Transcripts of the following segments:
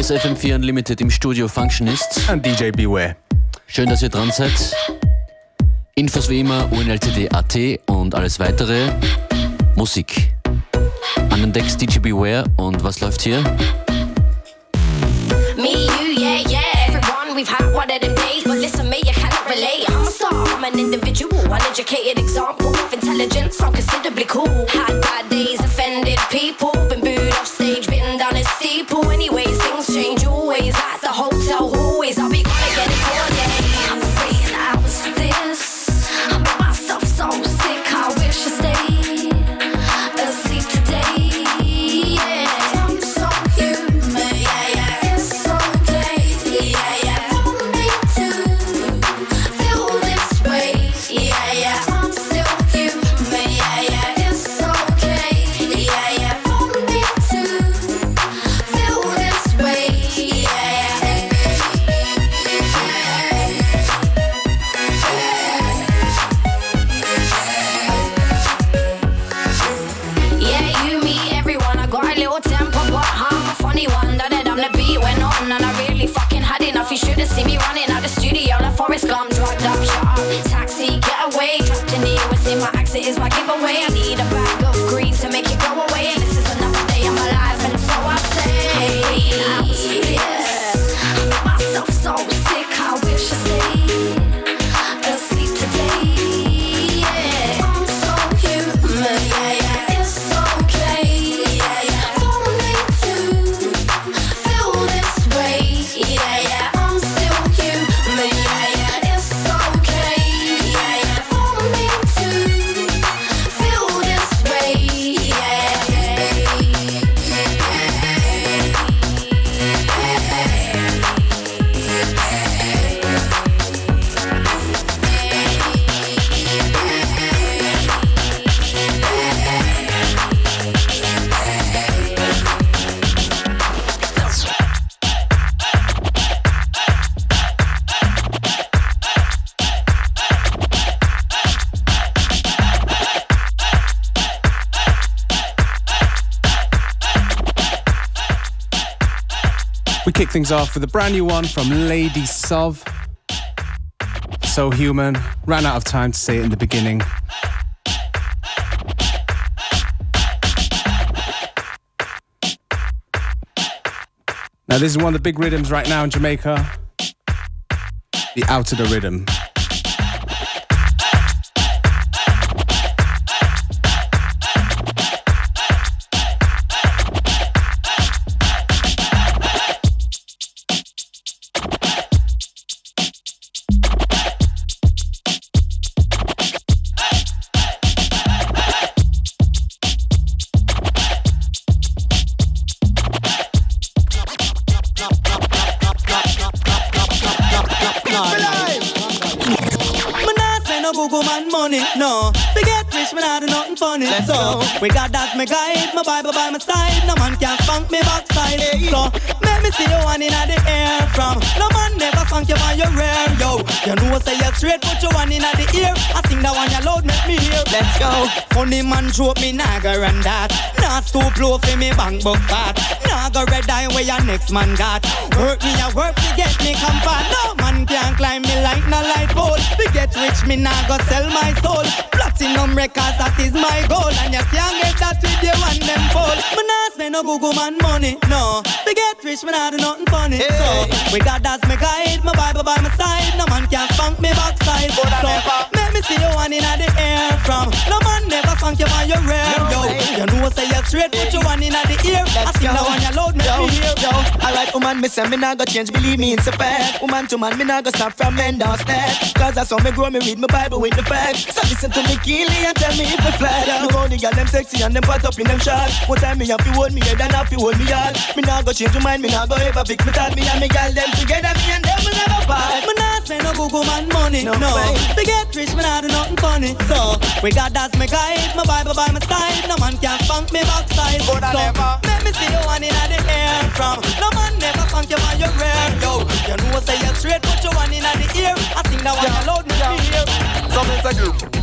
Hier ist FM4 Unlimited im Studio Functionist. Und DJ Beware. Schön, dass ihr dran seid. Infos wie immer unltd.at und alles weitere. Musik. An den Decks DJ Beware und was läuft hier? Me, you, yeah, yeah. Everyone, we've had one of them days, but listen, me, you cannot relate. I'm a star, I'm an individual, uneducated example of intelligence. I'm considerably cool. Had bad days, offended people, been booed off stage, bitten down a steeple. Anyways, My is my giveaway. I need a bag of greens to make it go away. Things off with a brand new one from Lady Sov. So human. Ran out of time to say it in the beginning. Now, this is one of the big rhythms right now in Jamaica. The out of the rhythm. Spend no man money, no. Forget rich, me nah do nothing funny. so, we got that me guide, my Bible by my side. No man can spank me backside. So, make me see you one in the air from. No man never spank you on your rear, yo. You know say you straight, put you one in the ear. I sing that one you loud, make me hear. Let's go. Funny man joke me nah and that. Not too low for me bang book fat. Nah go red eye where your next man got. Work me a work to get me comfort. No man can climb me like no light pole. To get rich, me nah go sell my soul. Platinum records, that is my goal. And you can't get that with you and them fall. Me nah spend no Google man money, no. To get rich, me nah do nothing funny. So, we got that's my guide, my Bible by my side. No man can spank me backside. So, make me see you one in the air from. No man never spank you on your rear, yo. You know say you straight, put you one in the ear. I sing that one you loud, make Yo, me hear. yo, alright, woman, me say me nah go change, believe me, it's a fact. Woman to man, me nah go stop from men downstairs. Cause that's how me grow, me read my Bible with the facts. So listen to me keenly and tell me if me flat. Look how the girl them sexy and them pot up in them shots. One time me have to hold me head and have to hold me heart. Me nah go change my mind, me nah go ever fix me thought. Me and me girl them together, me and them will never part. Me nah spend no Google man money, No no. way. To get rich, me nah do nothing funny. So, we got that's my guide, my Bible by my side. No man can spank me backside. Good so, and ever. make me see you one in the air from. No man never spank you on your rear, yo. You know say you straight, put you one in the ear. I sing that one you loud, make me hear. Something to do.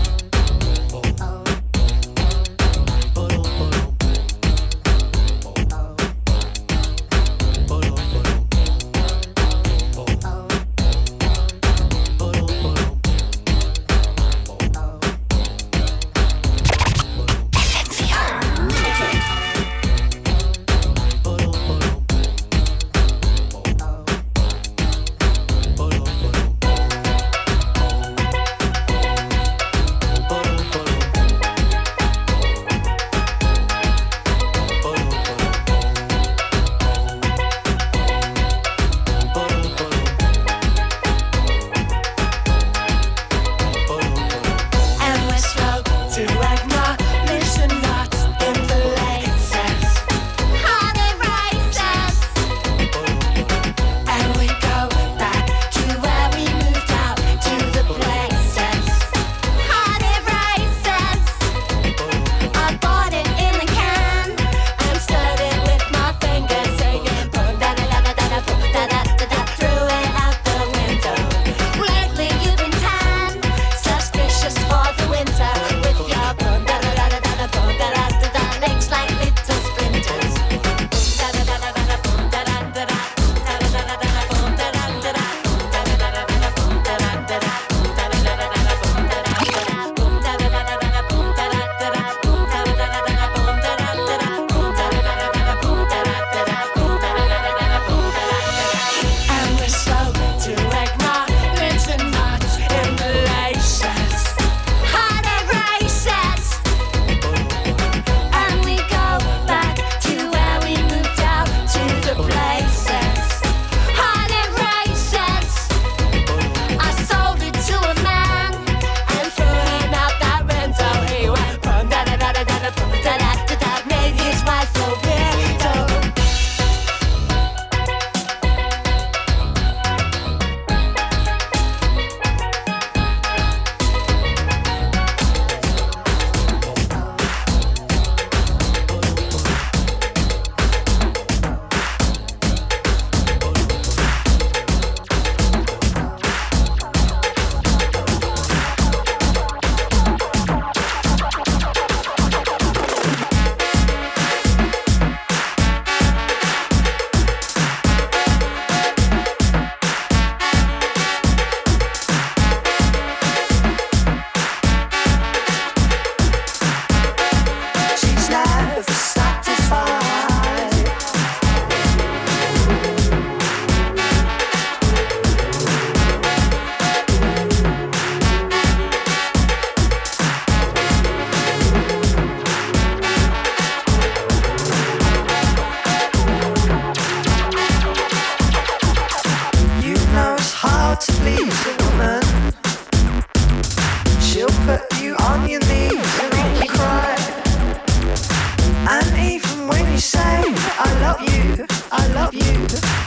I love you.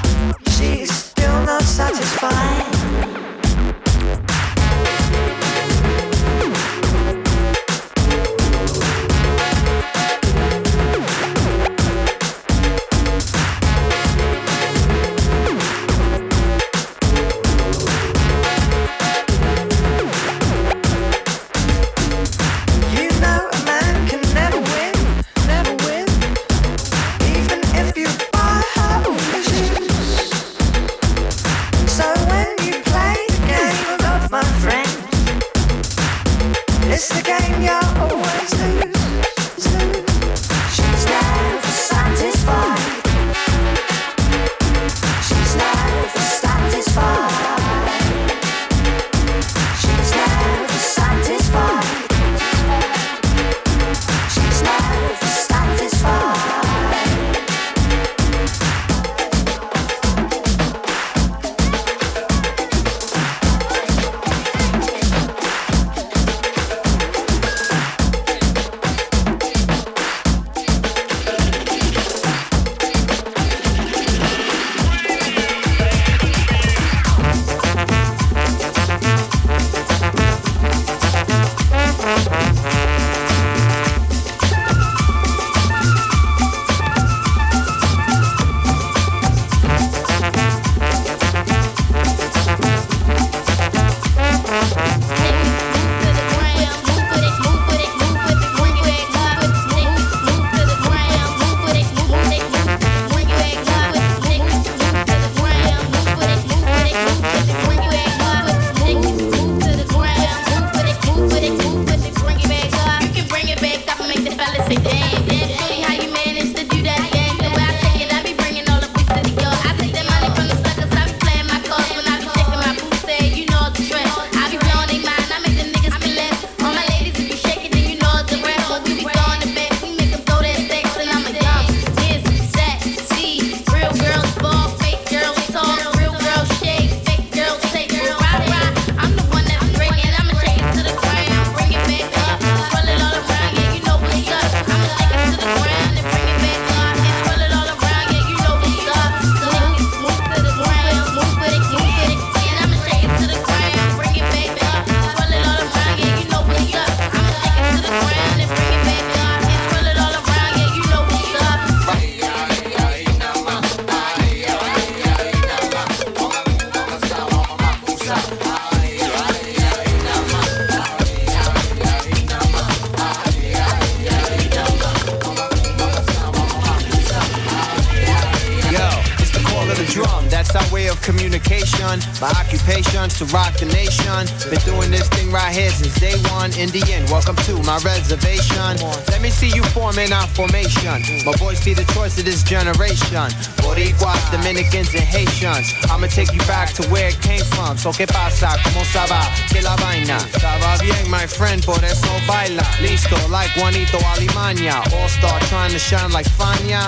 Morena formation. My boys see the choice of this generation. Boricuas, Dominicans, and Haitians. I'ma take you back to where it came from. So que pasa, como saba, que la vaina. Estaba bien, my friend, por eso baila. Listo, like Juanito Alimaña. All star trying to shine like Fania.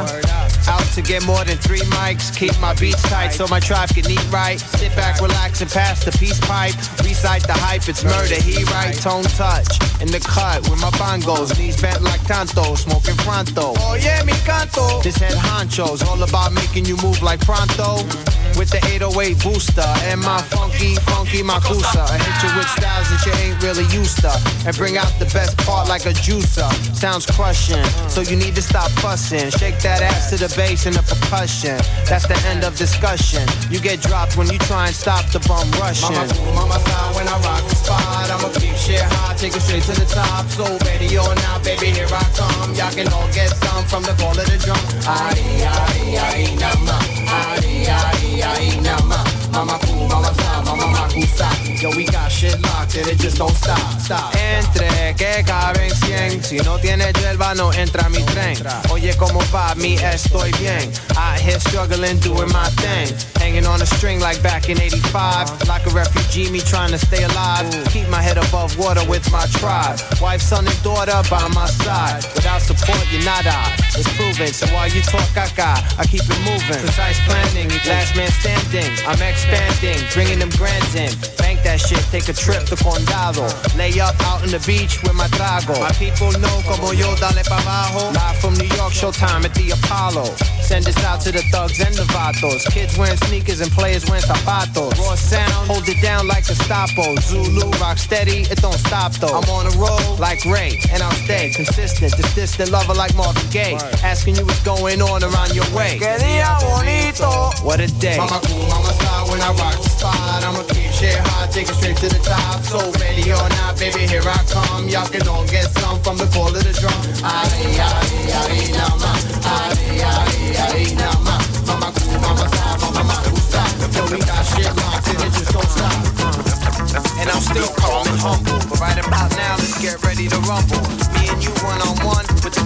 Out to get more than three mics. Keep my beats tight so my tribe can eat right. Sit back, relax, and pass the peace pipe. Recite the hype, it's murder. He right, tone touch. In the cut with my bongos. Knees bent like tanto, smoking pronto. Oh yeah, mi canto. This head honcho's all about making you move like pronto with the 808 booster and my funky, funky Makossa. I hit you with styles that you ain't really used to and bring out the best part like a juicer. Sounds crushing, so you need to stop fussing. Shake that ass to the bass and the percussion. That's the end of discussion. You get dropped when you try and stop the bum rushing. Mama, mama style when I rock the spot. I'ma keep shit hot, take it straight to the top. So ready or not, baby, here I come. Y'all can all get some from the call of the drum. Aye, aye, aye, nama. Aye, aye, aye, nama. Mama cool, mama Yo, we got shit locked and it just don't stop, stop. Entre que caben 100. Si no tienes yerba, no entra mi tren. Oye, como va, mi estoy bien. Out here struggling, doing my thing. Hanging on a string like back in 85. Uh-huh. Like a refugee, me trying to stay alive. Keep my head above water with my tribe. Wife, son, and daughter by my side. Without support, you're not I. It's proven. So while you talk, caca, I keep it moving. Precise planning, last man standing. I'm expanding, bringing them grands in. Bank that shit, take a trip to Condado. Lay up out on the beach with my trago. My people know como yo, dale pa' abajo. Live from New York, showtime at the Apollo. Send this out to the thugs and the vatos. Kids wearing sneakers and players wearing zapatos. Raw sound, hold it down like a Gestapo. Zulu, rock steady, it don't stop though. I'm on a roll like Ray, and I'll stay consistent. This distant lover like Marvin Gaye. Asking you what's going on around your way. Que día bonito. What a day. Mama cool, mama side when I rock the spot. I'ma keep shit hot, take it straight to the top. So ready or not, baby, here I come. Y'all can all get some from the call of the drum. Ay, ay, ay, nama. Ay, ay, ay, nama. Mama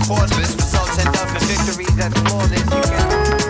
cordless. Results end up in victories that's flawless. You can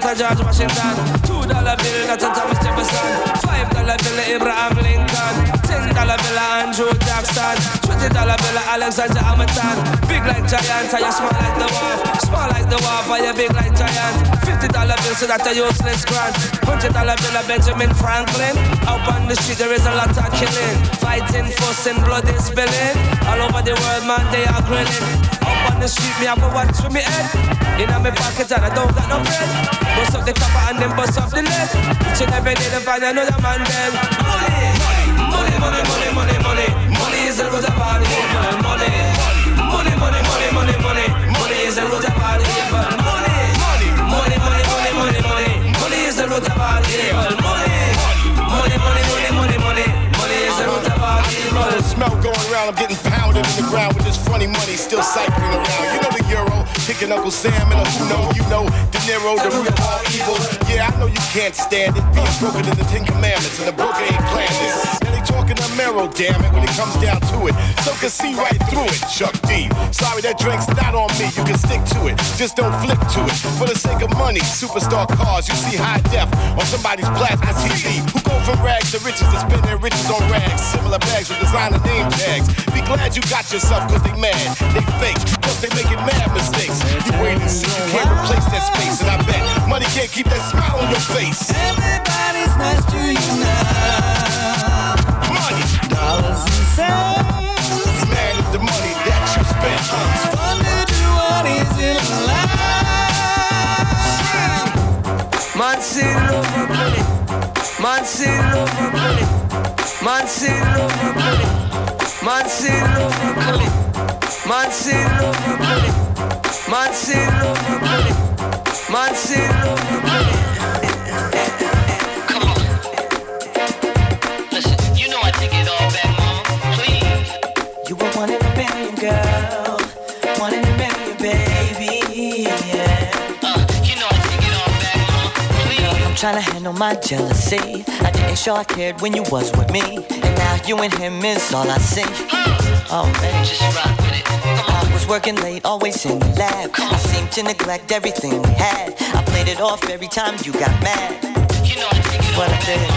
that a George Washington. Two dollar bill that a Thomas Jefferson. Five dollar bill Abraham Lincoln. Ten dollar bill Andrew Jackson. Twenty dollar bill Alexander Hamilton. Big like giant, and you small like the wharf. Small like the wharf, and you big like giant. Fifty dollar bill, so that a Ulysses Grant. Hundred dollar bill Benjamin Franklin. Out on the street there is a lot of killing, fighting, fussing, blood is spilling. All over the world, man, they are grilling. On the street, me have a watch with me head. In my pocket and I don't got no bread. Bust up the copper and then bust up the lead. Each and every day they find another man dead. Money, money, money, money, money, money. Money is the root of all evil. Money, money, money, money, money, money. Money is the root of all evil. Money, money, money, money, money, money. Money is the root of all evil. Going around, I'm getting pounded in the ground with this funny money still cycling around. You know the Euro, kicking Uncle Sam and a who know, you know, De Niro, the root of all evil. Yeah, I know you can't stand it, being broken in the Ten Commandments, and the broker ain't planned this. Try talking a marrow, damn it, when it comes down to it. So can see right through it, Chuck D. Sorry that drink's not on me, you can stick to it. Just don't flip to it. For the sake of money, superstar cars, you see high def on somebody's plasma TV. Who go from rags to riches to spend their riches on rags. Similar bags with designer name tags. Be glad you got yourself, cause they mad, they fake, cause they making mad mistakes. You wait and see, you can't replace that space, and I bet money can't keep that smile on your face. Say love for money. Man love for money. Man for money. Man trying to handle my jealousy. I didn't show I cared when you was with me. And now you and him is all I see. Hmm. Oh man. Just rock with it. I was working late, always in the lab. I seemed to neglect everything we had. I played it off every time you got mad. You know I take it What I did.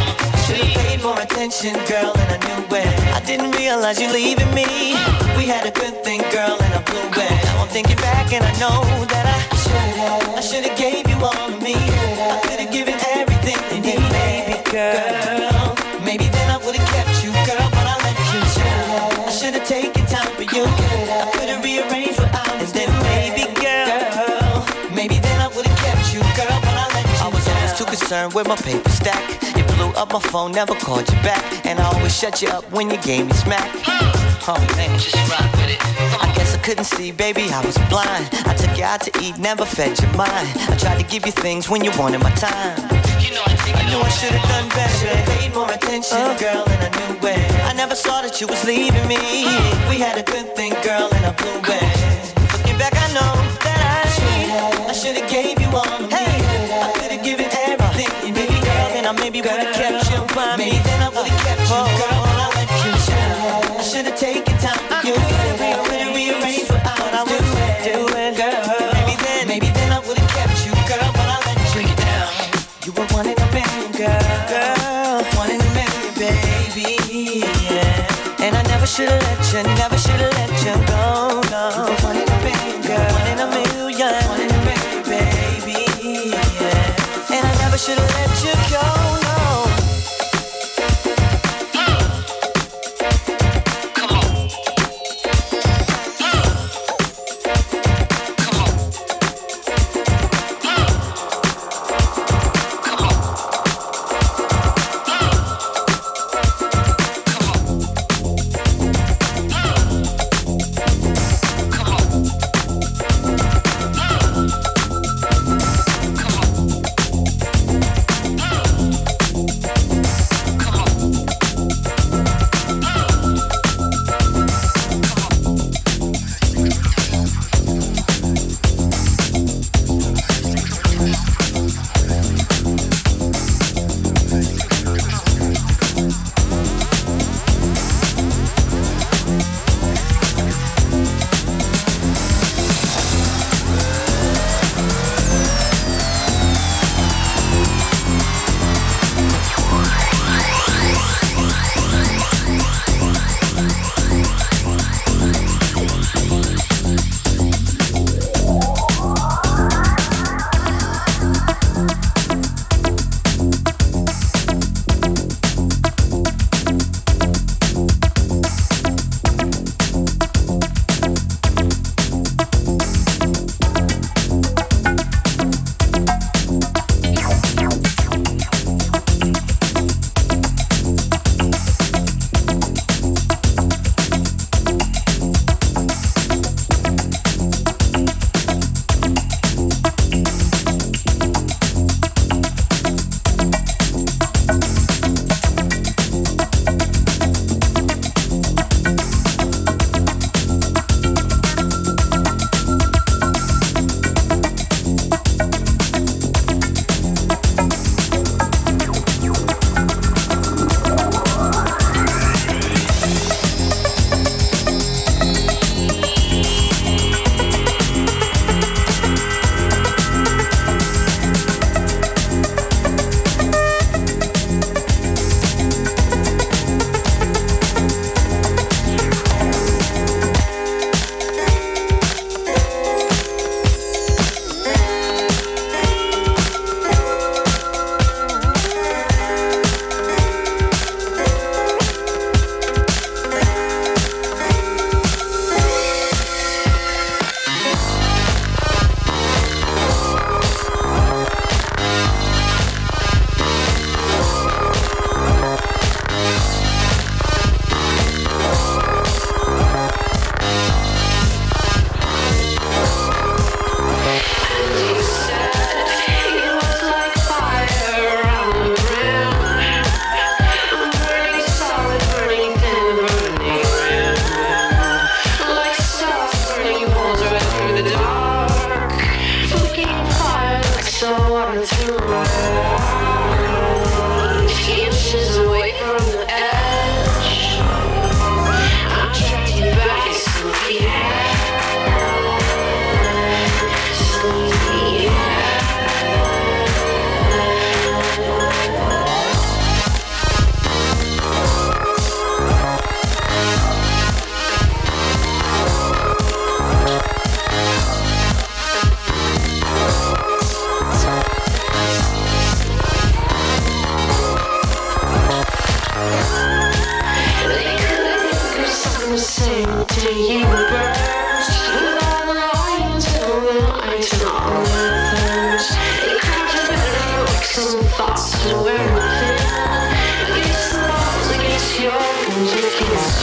Should've paid more attention, girl, and I knew it. I didn't realize you leaving me. Hmm. We had a good thing, girl, and I blew it. Now I'm thinking back, and I know that I. I should've gave you all of me. I could've given everything to you, baby girl. Maybe then I would've kept you, girl, but I let you. I should've taken time for you. I could've rearranged what I was then maybe, girl, maybe then I would've kept you, girl, but I let you. I was always too concerned with my paper stack. You blew up my phone, never called you back, and I always shut you up when you gave me smack. Hmm. Oh man, Just rock couldn't see, baby, I was blind. I took you out to eat, never fed your mind. I tried to give you things when you wanted my time. You know I I knew I should have done better. Paid more attention, uh. girl, and I knew it. I never saw that you was leaving me. We had a good thing, girl, and I blew it. Looking back, I know that I I should have gave you all me. I could have given everything, you girl, and I maybe would have kept Should've let you, never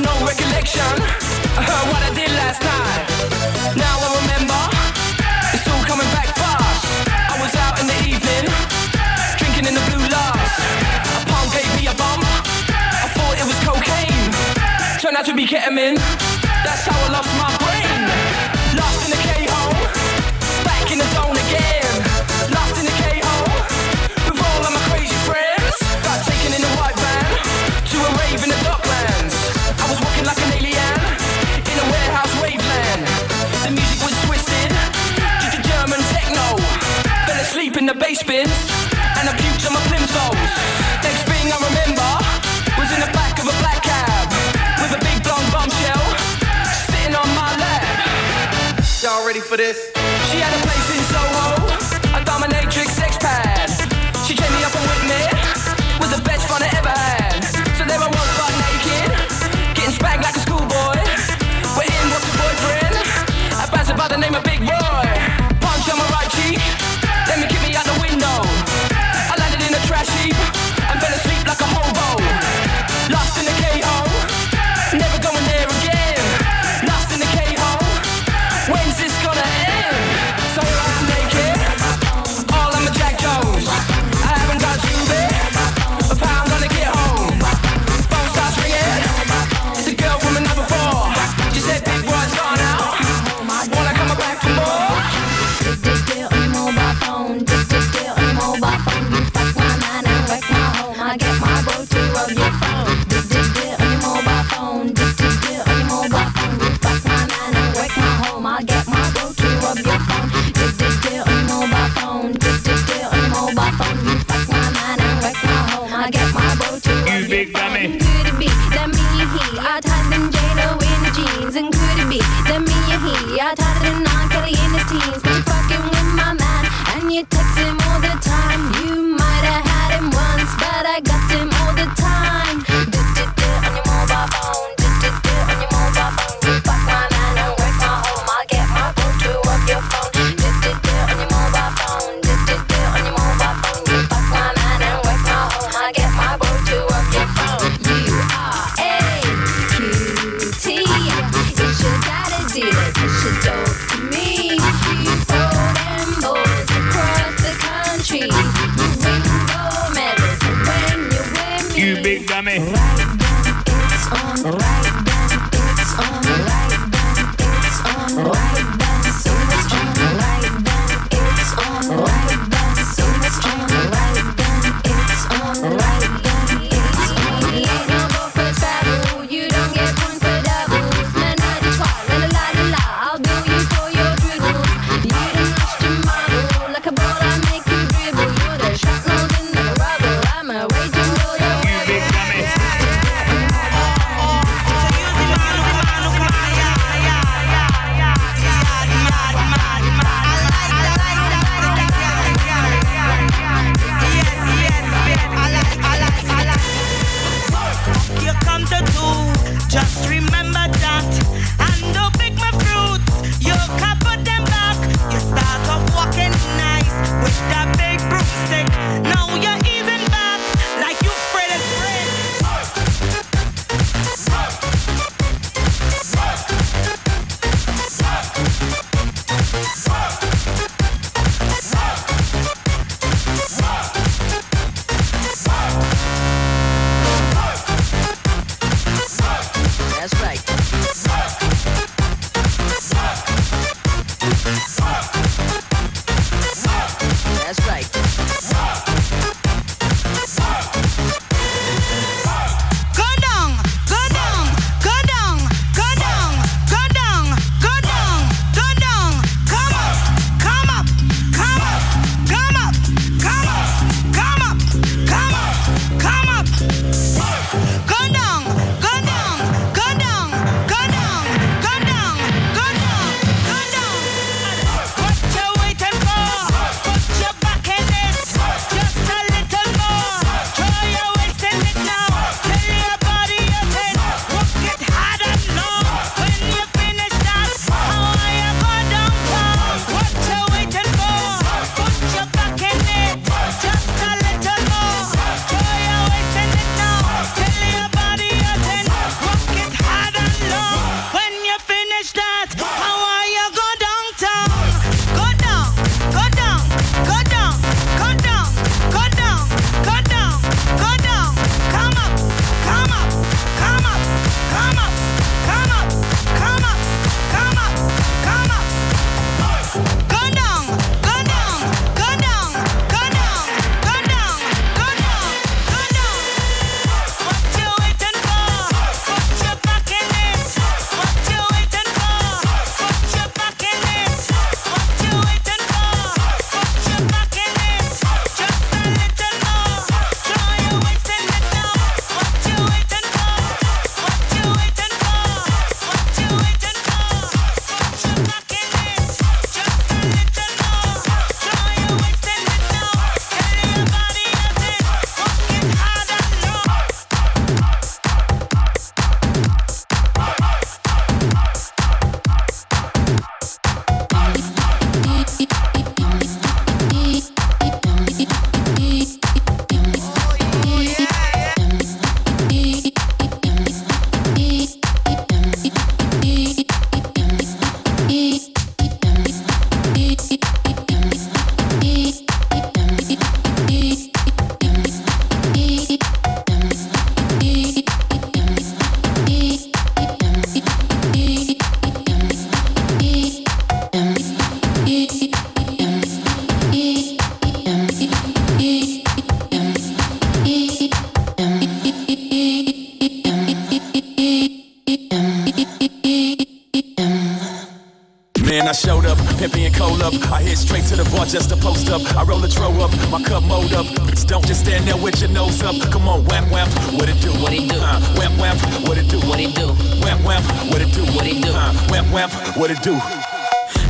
no recollection I heard what I did last night. Now I remember, it's all coming back fast. I was out in the evening, drinking in the blue lights. A palm gave me a bump, I thought it was cocaine. Turned out to be ketamine. spins. Cold up. I hit straight to the bar just to post up. I roll the tro up, my cup mode up. Don't just stand there with your nose up. Come on, wham wham, what it do? What it do? Uh, wham wham, what it do? What it do? Wham wham, what it do? What it do? Uh, wham wham, what it do?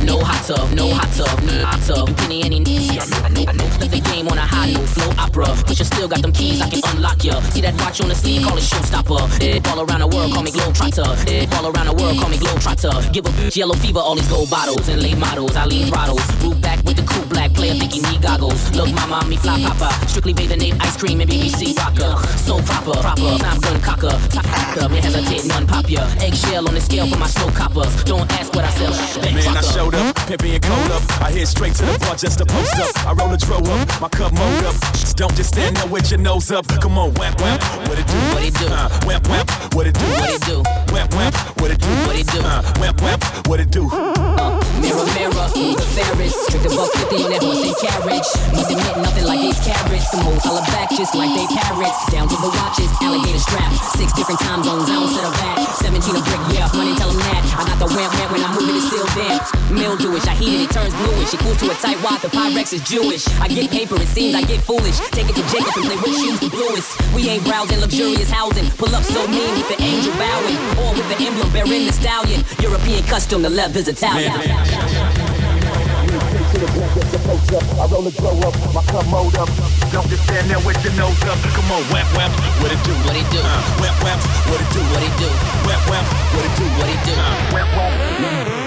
No hot tub, no hot tub, no hot tub. Penny any I know, I know, I know. Let the game on a high note, flow opera. But you still got them keys, I can unlock ya. See that watch on the sleeve, call it showstopper. Eh, all around the world, call me Globetrotter. Eh, all around the world, call me Globetrotter. Give a bitch yellow fever, all these gold bottles and late models. I lead throttles. Root back with the cool black player, think he need goggles. Look, mama, me fly papa. Strictly Bathing Ape, ice cream and BBC rocker. So proper, proper. Time gun cocker. Top cocker, me hesitate, none pop ya. Eggshell on the scale for my slow coppers. Don't ask what I sell. Man, I showed up, pimping and cold up. I hit straight to the bar just to post up. I roll a dro up, my cup mode up. Don't just stand there with your nose up. Come on, wham wham, what it do? What it do? Uh, wham wham, what it do? What it do? Wham wham, what it do? What it do? Uh, wham wham, what it do? Uh, mirror, mirror, who's the fairest? Trick a buck 50 on that horse and carriage. Must admit, nothing like these carrots. Some hoes holla back just like they parrots. Down to the watches, alligator strap. Six different time zones, I don't set a back. 17 a brick, yeah, money tell them that. I got the wham wham when I'm moving, it's still there. Mildewish, I heat it, it turns bluish. It cools to a tight wad, the Pyrex is Jewish. I get paper, it seems I get foolish. Take it to Jacob and play with shoes the bluest. We ain't browsing luxurious housing. Pull up so mean with the angel bowing. Or with the emblem bearing the stallion. European custom, the leather's Italian. I roll a dro up, my cup mode up. Don't just stand there with your nose up. Come on, wham wham, what it do? What it do? Uh, wham wham, what it do? What it do? Wham wham, what it do? What it do? Uh, wham wham.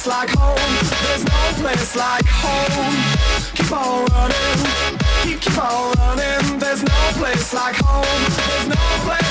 place like home. There's no place like home. Keep on running, keep keep on running. There's no place like home. There's no place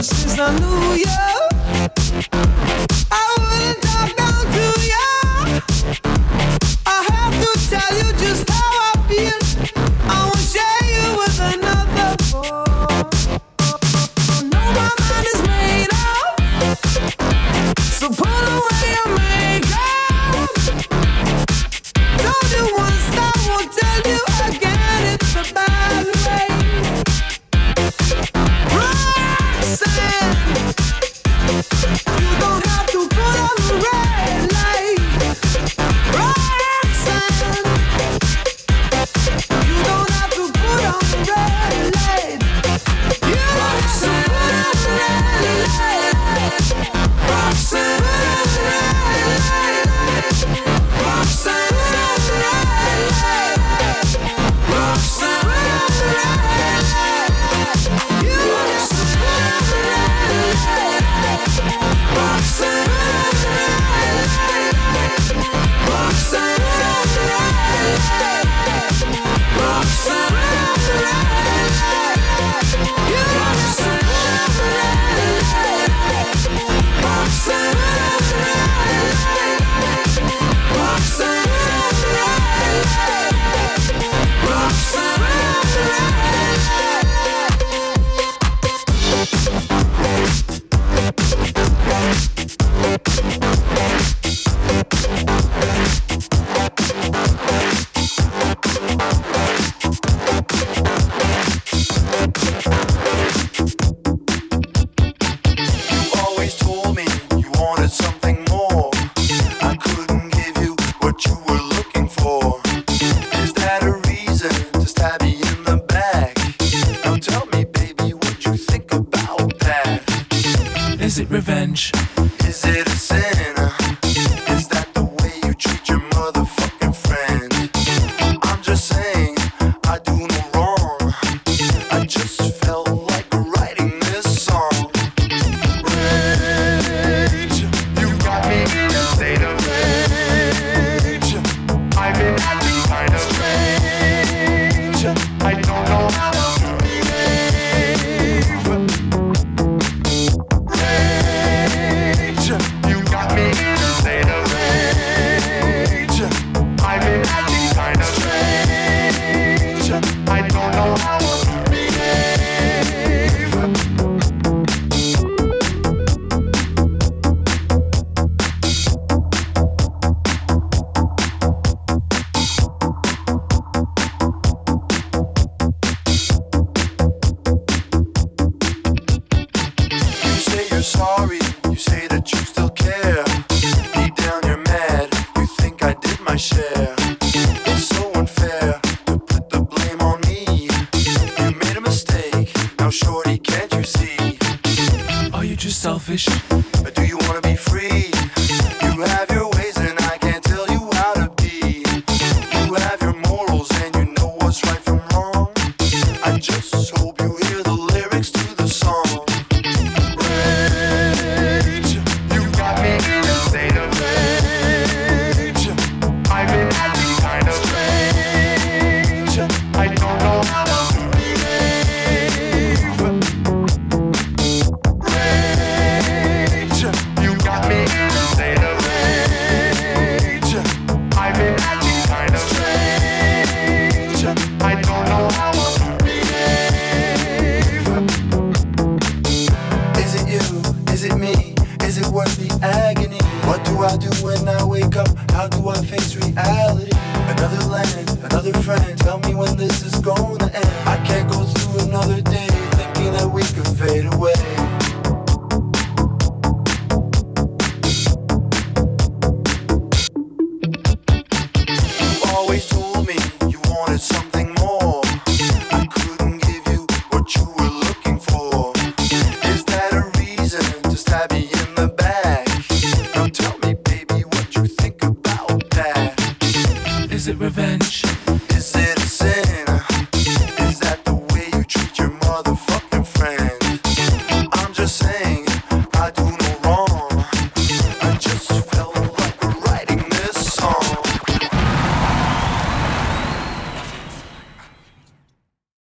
Since the new year. Do you wanna be free? You have